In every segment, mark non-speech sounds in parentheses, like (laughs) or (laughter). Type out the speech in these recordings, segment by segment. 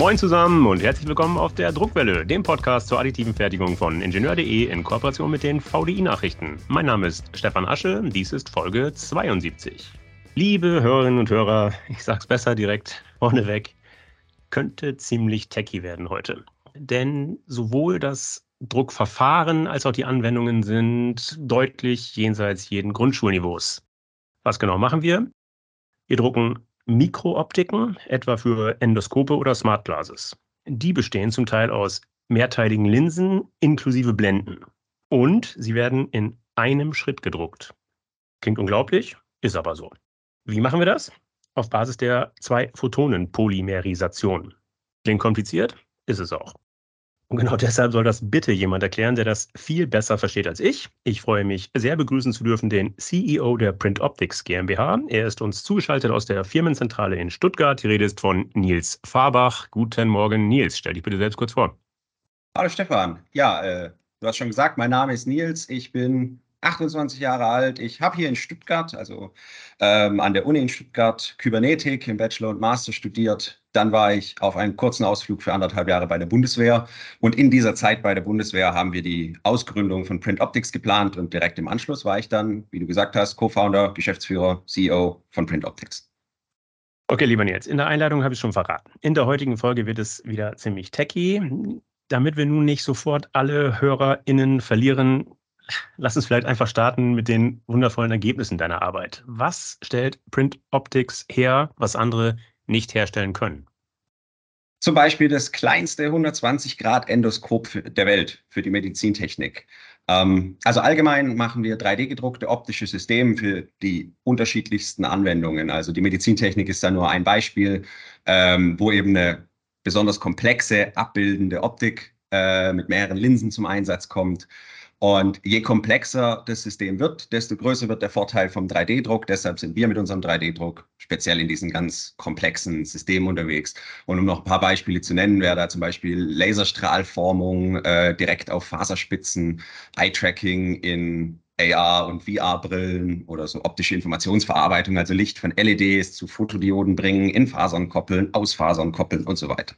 Moin zusammen und herzlich willkommen auf der Druckwelle, dem Podcast zur additiven Fertigung von Ingenieur.de in Kooperation mit den VDI-Nachrichten. Mein Name ist Stefan Asche, dies ist Folge 72. Liebe Hörerinnen und Hörer, ich sag's besser direkt vorneweg, könnte ziemlich techy werden heute. Denn sowohl das Druckverfahren als auch die Anwendungen sind deutlich jenseits jeden Grundschulniveaus. Was genau machen wir? Wir drucken Mikrooptiken, etwa für Endoskope oder Smart Glasses. Die bestehen zum Teil aus mehrteiligen Linsen inklusive Blenden. Und sie werden in einem Schritt gedruckt. Klingt unglaublich, ist aber so. Wie machen wir das? Auf Basis der Zwei-Photonen-Polymerisation. Klingt kompliziert, ist es auch. Und genau deshalb soll das bitte jemand erklären, der das viel besser versteht als ich. Ich freue mich sehr begrüßen zu dürfen den CEO der Print Optics GmbH. Er ist uns zugeschaltet aus der Firmenzentrale in Stuttgart. Die Rede ist von Nils Fahrbach. Guten Morgen, Nils. Stell dich bitte selbst kurz vor. Hallo Stefan. Ja, äh, du hast schon gesagt, mein Name ist Nils. Ich bin 28 Jahre alt. Ich habe hier in Stuttgart, also ähm, an der Uni in Stuttgart, Kybernetik im Bachelor und Master studiert. Dann war ich auf einem kurzen Ausflug für anderthalb Jahre bei der Bundeswehr. Und in dieser Zeit bei der Bundeswehr haben wir die Ausgründung von Print Optics geplant. Und direkt im Anschluss war ich dann, wie du gesagt hast, Co-Founder, Geschäftsführer, CEO von Print Optics. Okay, lieber Nils, in der Einleitung habe ich schon verraten. In der heutigen Folge wird es wieder ziemlich techy. Damit wir nun nicht sofort alle HörerInnen verlieren, lass uns vielleicht einfach starten mit den wundervollen Ergebnissen deiner Arbeit. Was stellt Print Optics her, was andere nicht herstellen können? Zum Beispiel das kleinste 120 Grad Endoskop der Welt für die Medizintechnik. Ähm, also allgemein machen wir 3D-gedruckte optische Systeme für die unterschiedlichsten Anwendungen. Also die Medizintechnik ist da nur ein Beispiel, ähm, wo eben eine besonders komplexe abbildende Optik äh, mit mehreren Linsen zum Einsatz kommt. Und je komplexer das System wird, desto größer wird der Vorteil vom 3D-Druck. Deshalb sind wir mit unserem 3D-Druck speziell in diesen ganz komplexen Systemen unterwegs. Und um noch ein paar Beispiele zu nennen, wäre da zum Beispiel Laserstrahlformung äh, direkt auf Faserspitzen, Eye-Tracking in AR und VR-Brillen oder so optische Informationsverarbeitung, also Licht von LEDs zu Fotodioden bringen, in Fasern koppeln, aus Fasern koppeln und so weiter.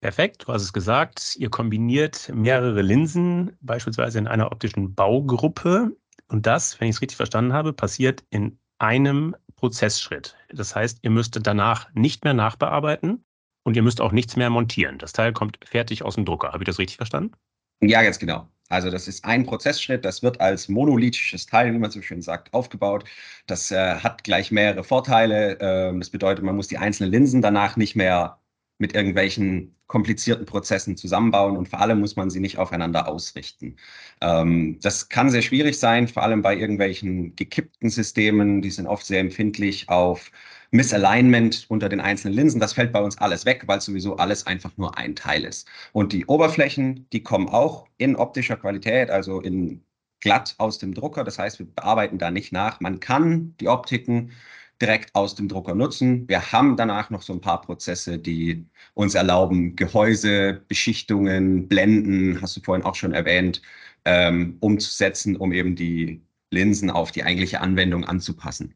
Perfekt, du hast es gesagt. Ihr kombiniert mehrere Linsen, beispielsweise in einer optischen Baugruppe. Und das, wenn ich es richtig verstanden habe, passiert in einem Prozessschritt. Das heißt, ihr müsst danach nicht mehr nachbearbeiten und ihr müsst auch nichts mehr montieren. Das Teil kommt fertig aus dem Drucker. Habe ich das richtig verstanden? Ja, ganz genau. Also das ist ein Prozessschritt, das wird als monolithisches Teil, wie man so schön sagt, aufgebaut. Das äh, hat gleich mehrere Vorteile. Ähm, das bedeutet, man muss die einzelnen Linsen danach nicht mehr mit irgendwelchen komplizierten Prozessen zusammenbauen und vor allem muss man sie nicht aufeinander ausrichten. Ähm, das kann sehr schwierig sein, vor allem bei irgendwelchen gekippten Systemen, die sind oft sehr empfindlich auf Misalignment unter den einzelnen Linsen. Das fällt bei uns alles weg, weil sowieso alles einfach nur ein Teil ist. Und die Oberflächen, die kommen auch in optischer Qualität, also in glatt aus dem Drucker. Das heißt, wir bearbeiten da nicht nach. Man kann die Optiken direkt aus dem Drucker nutzen. Wir haben danach noch so ein paar Prozesse, die uns erlauben, Gehäuse, Beschichtungen, Blenden, hast du vorhin auch schon erwähnt, ähm, umzusetzen, um eben die Linsen auf die eigentliche Anwendung anzupassen.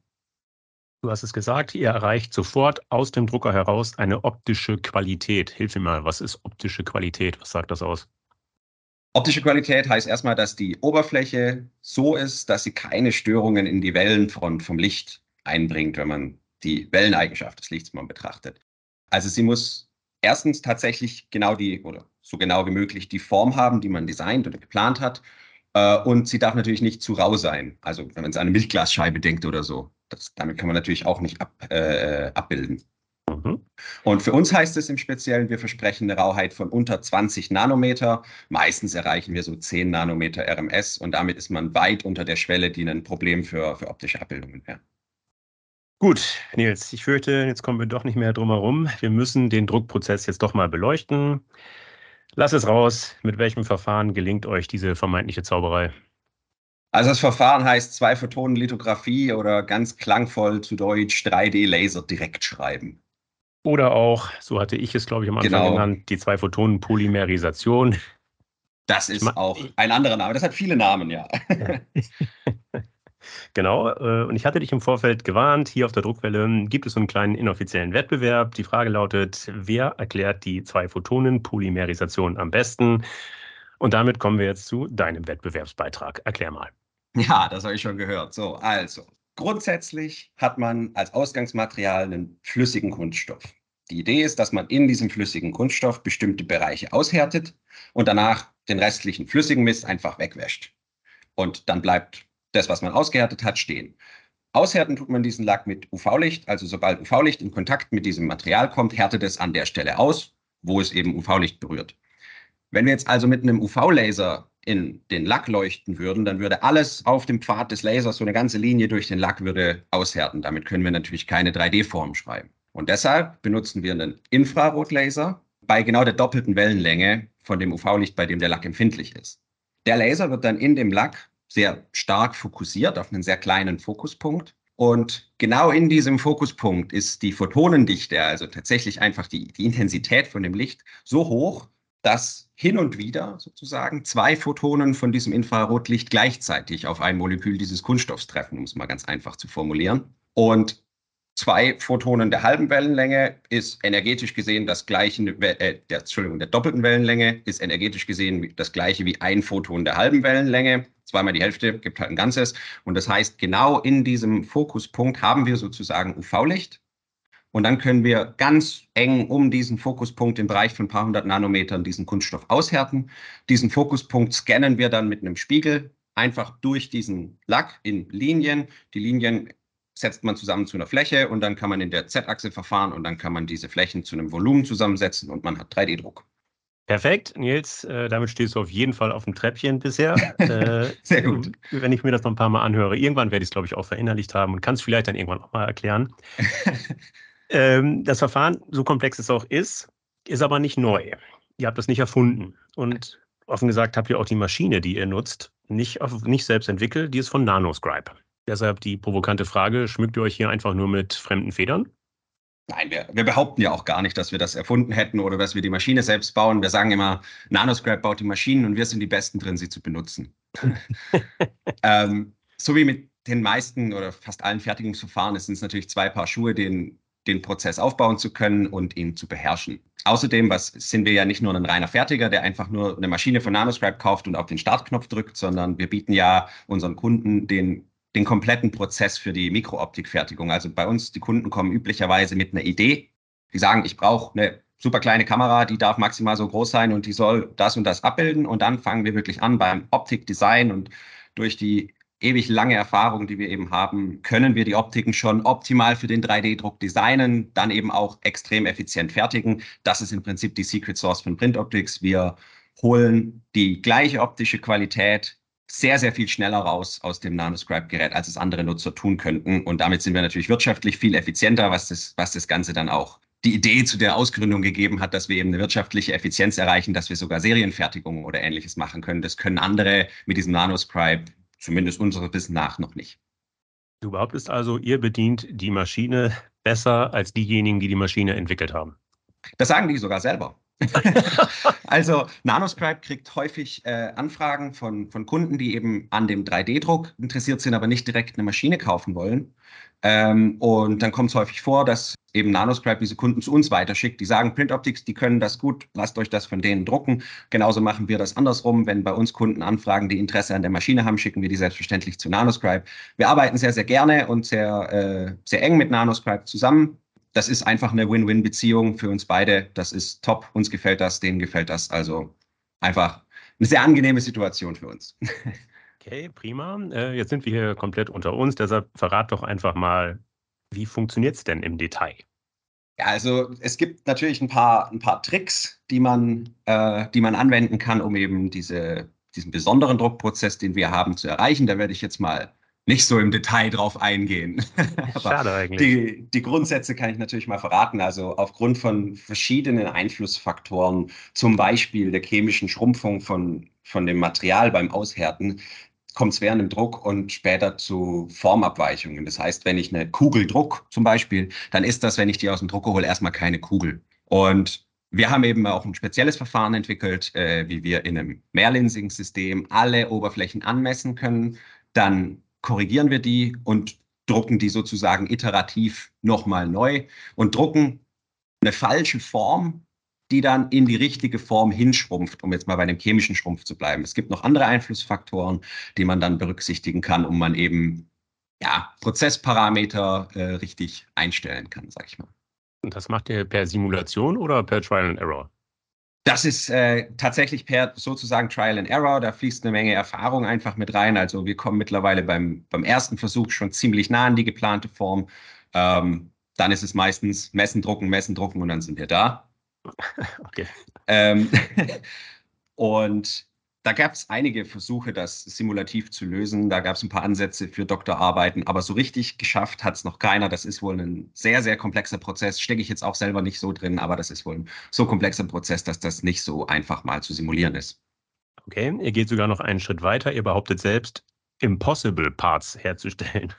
Du hast es gesagt, ihr erreicht sofort aus dem Drucker heraus eine optische Qualität. Hilf mir mal, was ist optische Qualität? Was sagt das aus? Optische Qualität heißt erstmal, dass die Oberfläche so ist, dass sie keine Störungen in die Wellenfront vom Licht einbringt, wenn man die Welleneigenschaft des Lichts mal betrachtet. Also sie muss erstens tatsächlich genau die oder so genau wie möglich die Form haben, die man designt oder geplant hat. Äh, und sie darf natürlich nicht zu rau sein. Also wenn man es an eine Milchglasscheibe denkt oder so. Das, damit kann man natürlich auch nicht ab, äh, abbilden. Mhm. Und für uns heißt es im Speziellen, wir versprechen eine Rauheit von unter 20 Nanometer. Meistens erreichen wir so 10 Nanometer RMS und damit ist man weit unter der Schwelle, die ein Problem für, für optische Abbildungen wäre. Gut, Nils, ich fürchte, jetzt kommen wir doch nicht mehr drum herum. Wir müssen den Druckprozess jetzt doch mal beleuchten. Lass es raus. Mit welchem Verfahren gelingt euch diese vermeintliche Zauberei? Also das Verfahren heißt Zwei-Photonen-Lithografie oder ganz klangvoll zu Deutsch 3D-Laser direkt schreiben. Oder auch, so hatte ich es, glaube ich, am Anfang genau. genannt, die Zwei-Photonen-Polymerisation. Das ist auch ein anderer Name. Das hat viele Namen, ja. (laughs) (laughs) Genau, äh, und ich hatte dich im Vorfeld gewarnt, hier auf der Druckwelle gibt es so einen kleinen inoffiziellen Wettbewerb. Die Frage lautet, wer erklärt die Zwei-Photonen-Polymerisation am besten? Und damit kommen wir jetzt zu deinem Wettbewerbsbeitrag. Erklär mal. Ja, das habe ich schon gehört. So, also, grundsätzlich hat man als Ausgangsmaterial einen flüssigen Kunststoff. Die Idee ist, dass man in diesem flüssigen Kunststoff bestimmte Bereiche aushärtet und danach den restlichen flüssigen Mist einfach wegwäscht. Und dann bleibt das, was man ausgehärtet hat, stehen. Aushärten tut man diesen Lack mit UV-Licht. Also sobald UV-Licht in Kontakt mit diesem Material kommt, härtet es an der Stelle aus, wo es eben UV-Licht berührt. Wenn wir jetzt also mit einem UV-Laser in den Lack leuchten würden, dann würde alles auf dem Pfad des Lasers, so eine ganze Linie durch den Lack würde aushärten. Damit können wir natürlich keine 3D-Form schreiben. Und deshalb benutzen wir einen Infrarotlaser bei genau der doppelten Wellenlänge von dem UV-Licht, bei dem der Lack empfindlich ist. Der Laser wird dann in dem Lack sehr stark fokussiert auf einen sehr kleinen Fokuspunkt. Und genau in diesem Fokuspunkt ist die Photonendichte, also tatsächlich einfach die, die Intensität von dem Licht, so hoch, dass hin und wieder sozusagen zwei Photonen von diesem Infrarotlicht gleichzeitig auf ein Molekül dieses Kunststoffs treffen, um es mal ganz einfach zu formulieren. Und zwei Photonen der halben Wellenlänge ist energetisch gesehen das gleiche, äh, der, Entschuldigung, der doppelten Wellenlänge ist energetisch gesehen das gleiche wie ein Photon der halben Wellenlänge. Zweimal die Hälfte gibt halt ein Ganzes. Und das heißt, genau in diesem Fokuspunkt haben wir sozusagen UV-Licht. Und dann können wir ganz eng um diesen Fokuspunkt im Bereich von ein paar hundert Nanometern diesen Kunststoff aushärten. Diesen Fokuspunkt scannen wir dann mit einem Spiegel einfach durch diesen Lack in Linien. Die Linien setzt man zusammen zu einer Fläche und dann kann man in der Z-Achse verfahren und dann kann man diese Flächen zu einem Volumen zusammensetzen und man hat 3D-Druck. Perfekt, Nils, äh, damit stehst du auf jeden Fall auf dem Treppchen bisher. (laughs) Äh, Sehr gut. Wenn ich mir das noch ein paar Mal anhöre, irgendwann werde ich es, glaube ich, auch verinnerlicht haben und kann es vielleicht dann irgendwann auch mal erklären. (laughs) ähm, das Verfahren, so komplex es auch ist, ist aber nicht neu. Ihr habt das nicht erfunden. Und offen gesagt habt ihr auch die Maschine, die ihr nutzt, nicht, auf, nicht selbst entwickelt, die ist von Nanoscribe. Deshalb die provokante Frage, schmückt ihr euch hier einfach nur mit fremden Federn? Nein, wir, wir, behaupten ja auch gar nicht, dass wir das erfunden hätten oder dass wir die Maschine selbst bauen. Wir sagen immer, Nanoscrap baut die Maschinen und wir sind die Besten drin, sie zu benutzen. (laughs) ähm, so wie mit den meisten oder fast allen Fertigungsverfahren sind es natürlich zwei Paar Schuhe, den, den Prozess aufbauen zu können und ihn zu beherrschen. Außerdem was, sind wir ja nicht nur ein reiner Fertiger, der einfach nur eine Maschine von Nanoscribe kauft und auf den Startknopf drückt, sondern wir bieten ja unseren Kunden den den kompletten Prozess für die Mikrooptikfertigung. Also bei uns, die Kunden kommen üblicherweise mit einer Idee. Die sagen, ich brauche eine super kleine Kamera, die darf maximal so groß sein und die soll das und das abbilden. Und dann fangen wir wirklich an beim Optikdesign und durch die ewig lange Erfahrung, die wir eben haben, können wir die Optiken schon optimal für den 3D-Druck designen, dann eben auch extrem effizient fertigen. Das ist im Prinzip die Secret Source von Print Optics. Wir holen die gleiche optische Qualität sehr, sehr viel schneller raus aus dem Nanoscribe-Gerät, als es andere Nutzer tun könnten. Und damit sind wir natürlich wirtschaftlich viel effizienter, was das, was das Ganze dann auch die Idee zu der Ausgründung gegeben hat, dass wir eben eine wirtschaftliche Effizienz erreichen, dass wir sogar Serienfertigungen oder ähnliches machen können. Das können andere mit diesem Nanoscribe, zumindest unseres Wissen nach, noch nicht. Du behauptest also, ihr bedient die Maschine besser als diejenigen, die die Maschine entwickelt haben. Das sagen die sogar selber. (laughs) also Nanoscribe kriegt häufig äh, Anfragen von, von Kunden, die eben an dem 3D-Druck interessiert sind, aber nicht direkt eine Maschine kaufen wollen. Ähm, und dann kommt es häufig vor, dass eben Nanoscribe diese Kunden zu uns weiterschickt. Die sagen, Print Optics, die können das gut, lasst euch das von denen drucken. Genauso machen wir das andersrum. Wenn bei uns Kunden anfragen, die Interesse an der Maschine haben, schicken wir die selbstverständlich zu Nanoscribe. Wir arbeiten sehr, sehr gerne und sehr, äh, sehr eng mit Nanoscribe zusammen das ist einfach eine Win-Win-Beziehung für uns beide. Das ist top. Uns gefällt das, denen gefällt das. Also einfach eine sehr angenehme Situation für uns. (laughs) Okay, prima. Äh, jetzt sind wir hier komplett unter uns. Deshalb verrat doch einfach mal, wie funktioniert es denn im Detail? Ja, also es gibt natürlich ein paar, ein paar Tricks, die man, äh, die man anwenden kann, um eben diese, diesen besonderen Druckprozess, den wir haben, zu erreichen. Da werde ich jetzt mal nicht so im Detail drauf eingehen. (laughs) Schade eigentlich. Die, die Grundsätze kann ich natürlich mal verraten. Also aufgrund von verschiedenen Einflussfaktoren, zum Beispiel der chemischen Schrumpfung von, von dem Material beim Aushärten, kommt es während dem Druck und später zu Formabweichungen. Das heißt, wenn ich eine Kugel druck zum Beispiel, dann ist das, wenn ich die aus dem Drucker hole, erstmal keine Kugel. Und wir haben eben auch ein spezielles Verfahren entwickelt, äh, wie wir in einem Mehrlinsigen-System alle Oberflächen anmessen können, dann korrigieren wir die und drucken die sozusagen iterativ nochmal neu und drucken eine falsche Form, die dann in die richtige Form hinschrumpft, um jetzt mal bei dem chemischen Schrumpf zu bleiben. Es gibt noch andere Einflussfaktoren, die man dann berücksichtigen kann, um man eben ja, Prozessparameter äh, richtig einstellen kann, sag ich mal. Und das macht ihr per Simulation oder per Trial and Error? Das ist äh, tatsächlich per sozusagen Trial and Error. Da fließt eine Menge Erfahrung einfach mit rein. Also wir kommen mittlerweile beim, beim ersten Versuch schon ziemlich nah an die geplante Form. Ähm, dann ist es meistens messen, drucken, messen, drucken und dann sind wir da. (laughs) Okay. Ähm, (laughs) und da gab es einige Versuche, das simulativ zu lösen. Da gab es ein paar Ansätze für Doktorarbeiten, aber so richtig geschafft hat es noch keiner. Das ist wohl ein sehr, sehr komplexer Prozess. Stecke ich jetzt auch selber nicht so drin, aber das ist wohl ein so komplexer Prozess, dass das nicht so einfach mal zu simulieren ist. Okay, ihr geht sogar noch einen Schritt weiter. Ihr behauptet selbst, Impossible Parts herzustellen.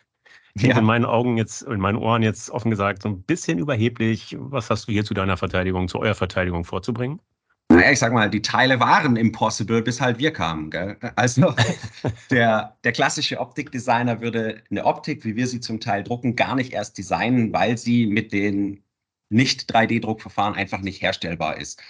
Klingt ja. in meinen Augen jetzt, in meinen Ohren jetzt offen gesagt so ein bisschen überheblich. Was hast du hier zu deiner Verteidigung, zu eurer Verteidigung vorzubringen? Naja, ich sag mal, die Teile waren impossible, bis halt wir kamen. Gell? Also (laughs) der, der klassische Optikdesigner würde eine Optik, wie wir sie zum Teil drucken, gar nicht erst designen, weil sie mit den nicht 3D-Druckverfahren einfach nicht herstellbar ist.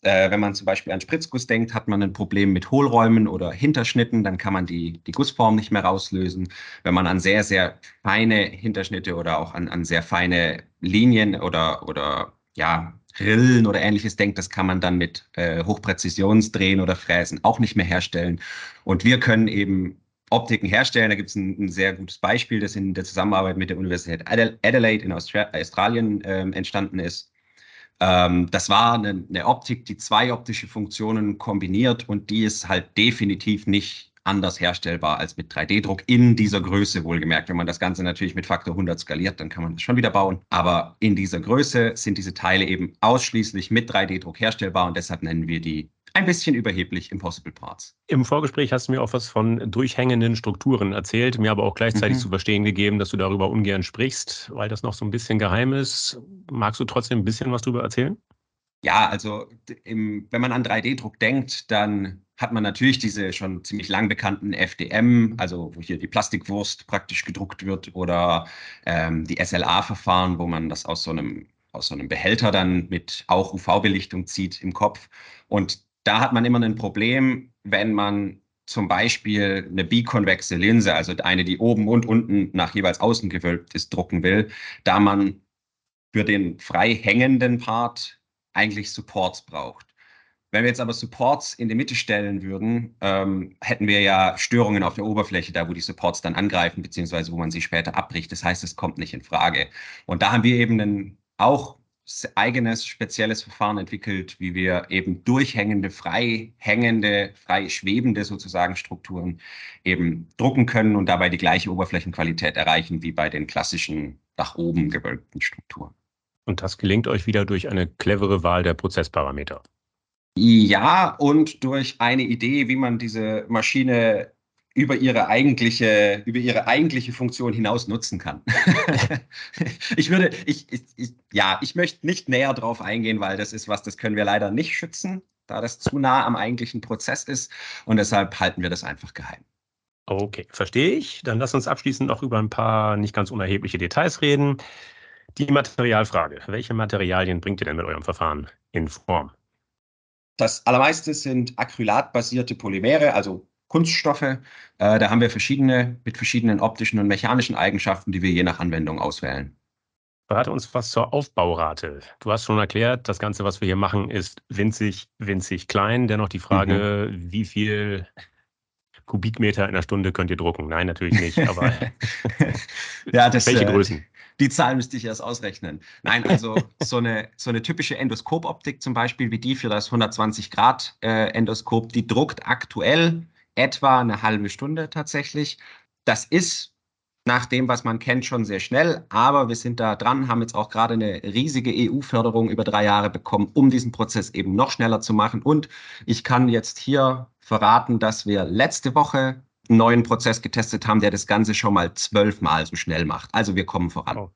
Äh, wenn man zum Beispiel an Spritzguss denkt, hat man ein Problem mit Hohlräumen oder Hinterschnitten, dann kann man die, die Gussform nicht mehr rauslösen. Wenn man an sehr, sehr feine Hinterschnitte oder auch an, an sehr feine Linien oder, oder ja, Rillen oder ähnliches denkt, das kann man dann mit äh, Hochpräzisionsdrehen oder Fräsen auch nicht mehr herstellen. Und wir können eben Optiken herstellen. Da gibt es ein, ein, sehr gutes Beispiel, das in der Zusammenarbeit mit der Universität Adelaide in Austra Australien äh, entstanden ist. Ähm, das war eine, eine, Optik, die zwei optische Funktionen kombiniert und die ist halt definitiv nicht anders herstellbar als mit 3D-Druck in dieser Größe wohlgemerkt. Wenn man das Ganze natürlich mit Faktor 100 skaliert, dann kann man das schon wieder bauen. Aber in dieser Größe sind diese Teile eben ausschließlich mit 3D-Druck herstellbar und deshalb nennen wir die ein bisschen überheblich Impossible Parts. Im Vorgespräch hast du mir auch was von durchhängenden Strukturen erzählt, mir aber auch gleichzeitig mhm. zu verstehen gegeben, dass du darüber ungern sprichst, weil das noch so ein bisschen geheim ist. Magst du trotzdem ein bisschen was darüber erzählen? Ja, also im, wenn man an 3D-Druck denkt, dann hat man natürlich diese schon ziemlich lang bekannten FDM, also wo hier die Plastikwurst praktisch gedruckt wird, oder ähm, die SLA-Verfahren, wo man das aus so einem aus so einem Behälter dann mit auch UV-Belichtung zieht im Kopf. Und da hat man immer ein Problem, wenn man zum Beispiel eine bikonvexe Linse, also eine, die oben und unten nach jeweils außen gewölbt ist, drucken will, da man für den frei hängenden Part eigentlich Supports braucht. Wenn wir jetzt aber Supports in die Mitte stellen würden, ähm, hätten wir ja Störungen auf der Oberfläche, da wo die Supports dann angreifen, beziehungsweise wo man sie später abbricht. Das heißt, es kommt nicht in Frage. Und da haben wir eben einen, auch eigenes spezielles Verfahren entwickelt, wie wir eben durchhängende, frei hängende, frei schwebende sozusagen Strukturen eben drucken können und dabei die gleiche Oberflächenqualität erreichen wie bei den klassischen nach oben gewölbten Strukturen. Und das gelingt euch wieder durch eine clevere Wahl der Prozessparameter. Ja, und durch eine Idee, wie man diese Maschine über ihre eigentliche, über ihre eigentliche Funktion hinaus nutzen kann. (laughs) ich würde, ich, ich, ich, ja, ich möchte nicht näher drauf eingehen, weil das ist was, das können wir leider nicht schützen, da das zu nah am eigentlichen Prozess ist. Und deshalb halten wir das einfach geheim. Okay, verstehe ich. Dann lass uns abschließend noch über ein paar nicht ganz unerhebliche Details reden. Die Materialfrage. Welche Materialien bringt ihr denn mit eurem Verfahren in Form? Das allermeiste sind acrylatbasierte Polymere, also Kunststoffe. Äh, da haben wir verschiedene mit verschiedenen optischen und mechanischen Eigenschaften, die wir je nach Anwendung auswählen. Verrate uns was zur Aufbaurate. Du hast schon erklärt, das Ganze, was wir hier machen, ist winzig, winzig klein. Dennoch die Frage, mhm. wie viel Kubikmeter in der Stunde könnt ihr drucken? Nein, natürlich nicht, aber (laughs) ja, das, welche äh, Größen? Die Zahl müsste ich erst ausrechnen. Nein, also (laughs) so eine, so eine typische Endoskopoptik zum Beispiel, wie die für das 120 Grad äh, Endoskop, die druckt aktuell etwa eine halbe Stunde tatsächlich. Das ist nach dem, was man kennt, schon sehr schnell. Aber wir sind da dran, haben jetzt auch gerade eine riesige EU-Förderung über drei Jahre bekommen, um diesen Prozess eben noch schneller zu machen. Und ich kann jetzt hier verraten, dass wir letzte Woche einen neuen Prozess getestet haben, der das Ganze schon mal zwölfmal so schnell macht. Also wir kommen voran. Oh.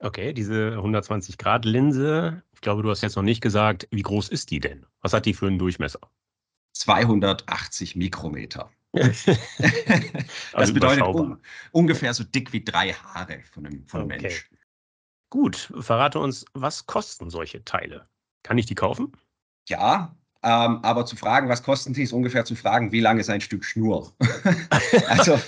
Okay, diese 120-Grad-Linse, ich glaube, du hast jetzt noch nicht gesagt, wie groß ist die denn? Was hat die für einen Durchmesser? 280 Mikrometer. (laughs) das also bedeutet un ungefähr so dick wie drei Haare von einem, von einem okay. Mensch. Gut, verrate uns, was kosten solche Teile? Kann ich die kaufen? Ja, ähm, aber zu fragen, was kosten sie, ist ungefähr zu fragen, wie lang ist ein Stück Schnur. (laughs) also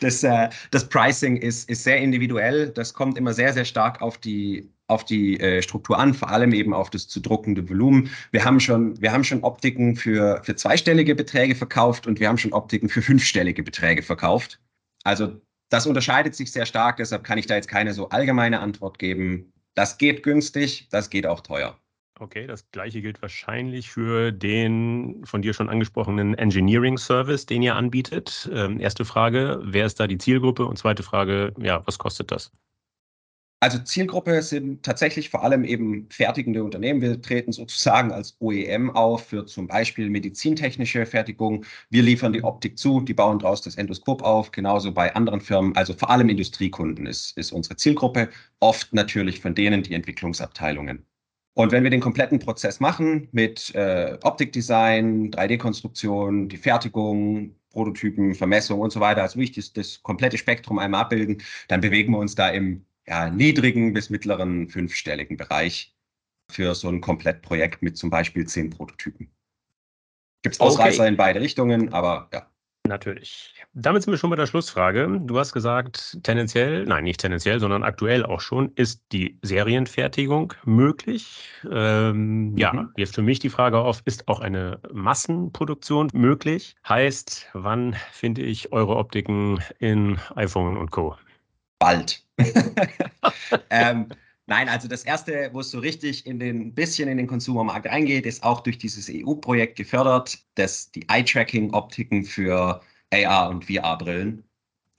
das, äh, das Pricing ist, ist sehr individuell. Das kommt immer sehr, sehr stark auf die, auf die äh, Struktur an, vor allem eben auf das zu druckende Volumen. Wir haben schon, wir haben schon Optiken für, für zweistellige Beträge verkauft und wir haben schon Optiken für fünfstellige Beträge verkauft. Also das unterscheidet sich sehr stark, deshalb kann ich da jetzt keine so allgemeine Antwort geben. Das geht günstig, das geht auch teuer. Okay, das gleiche gilt wahrscheinlich für den von dir schon angesprochenen Engineering Service, den ihr anbietet. Ähm, erste Frage, wer ist da die Zielgruppe? Und zweite Frage, ja, was kostet das? Also Zielgruppe sind tatsächlich vor allem eben fertigende Unternehmen. Wir treten sozusagen als OEM auf für zum Beispiel medizintechnische Fertigung. Wir liefern die Optik zu, die bauen daraus das Endoskop auf, genauso bei anderen Firmen. Also vor allem Industriekunden ist, ist unsere Zielgruppe, oft natürlich von denen die Entwicklungsabteilungen. Und wenn wir den kompletten Prozess machen mit äh, Optikdesign, 3D-Konstruktion, die Fertigung, Prototypen, Vermessung und so weiter, also wirklich das, das komplette Spektrum einmal abbilden, dann bewegen wir uns da im ja, niedrigen bis mittleren fünfstelligen Bereich für so ein Komplettprojekt mit zum Beispiel zehn Prototypen. Gibt es Ausreißer okay. in beide Richtungen, aber ja. Natürlich. Damit sind wir schon bei der Schlussfrage. Du hast gesagt, tendenziell, nein, nicht tendenziell, sondern aktuell auch schon, ist die Serienfertigung möglich? Ähm, mhm. Ja, jetzt für mich die Frage auf, ist auch eine Massenproduktion möglich? Heißt, wann finde ich eure Optiken in iPhone und Co? Bald. (laughs) ähm, Nein, also das erste, wo es so richtig in den bisschen in den Konsumermarkt reingeht, ist auch durch dieses EU-Projekt gefördert, das die Eye-Tracking-Optiken für AR und VR-Brillen.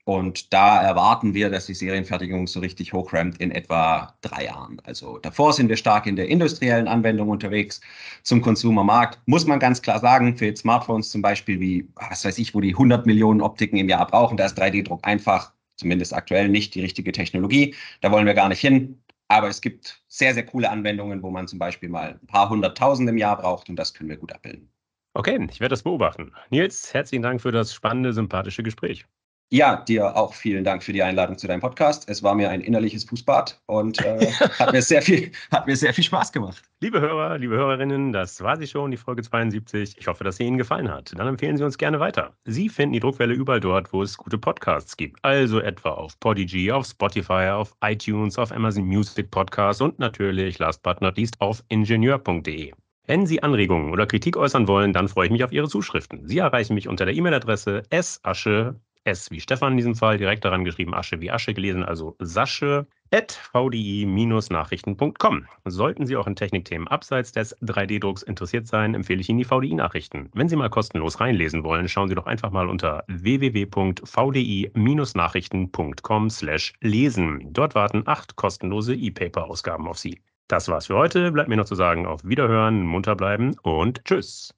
Und da erwarten wir, dass die Serienfertigung so richtig hochrammt in etwa drei Jahren. Also davor sind wir stark in der industriellen Anwendung unterwegs. Zum Konsumermarkt muss man ganz klar sagen, für Smartphones zum Beispiel wie, was weiß ich, wo die 100 Millionen Optiken im Jahr brauchen, da ist 3D-Druck einfach, zumindest aktuell nicht die richtige Technologie. Da wollen wir gar nicht hin. Aber es gibt sehr, sehr coole Anwendungen, wo man zum Beispiel mal ein paar hunderttausend im Jahr braucht und das können wir gut abbilden. Okay, ich werde das beobachten. Nils, herzlichen Dank für das spannende, sympathische Gespräch. Ja, dir auch vielen Dank für die Einladung zu deinem Podcast. Es war mir ein innerliches Fußbad und äh, (laughs) hat, mir sehr viel, hat mir sehr viel Spaß gemacht. Liebe Hörer, liebe Hörerinnen, das war sie schon, die Folge 72. Ich hoffe, dass sie Ihnen gefallen hat. Dann empfehlen Sie uns gerne weiter. Sie finden die Druckwelle überall dort, wo es gute Podcasts gibt. Also etwa auf Podigy, auf Spotify, auf iTunes, auf Amazon Music Podcasts und natürlich, last but not least, auf ingenieur.de. Wenn Sie Anregungen oder Kritik äußern wollen, dann freue ich mich auf Ihre Zuschriften. Sie erreichen mich unter der E-Mail-Adresse sasche S wie Stefan in diesem Fall, direkt daran geschrieben, Asche wie Asche gelesen, also Sasche at vdi-nachrichten.com. Sollten Sie auch in Technikthemen abseits des 3D-Drucks interessiert sein, empfehle ich Ihnen die VDI-Nachrichten. Wenn Sie mal kostenlos reinlesen wollen, schauen Sie doch einfach mal unter www.vdi-nachrichten.com slash lesen. Dort warten acht kostenlose E-Paper-Ausgaben auf Sie. Das war's für heute. Bleibt mir noch zu sagen, auf Wiederhören, munter bleiben und tschüss.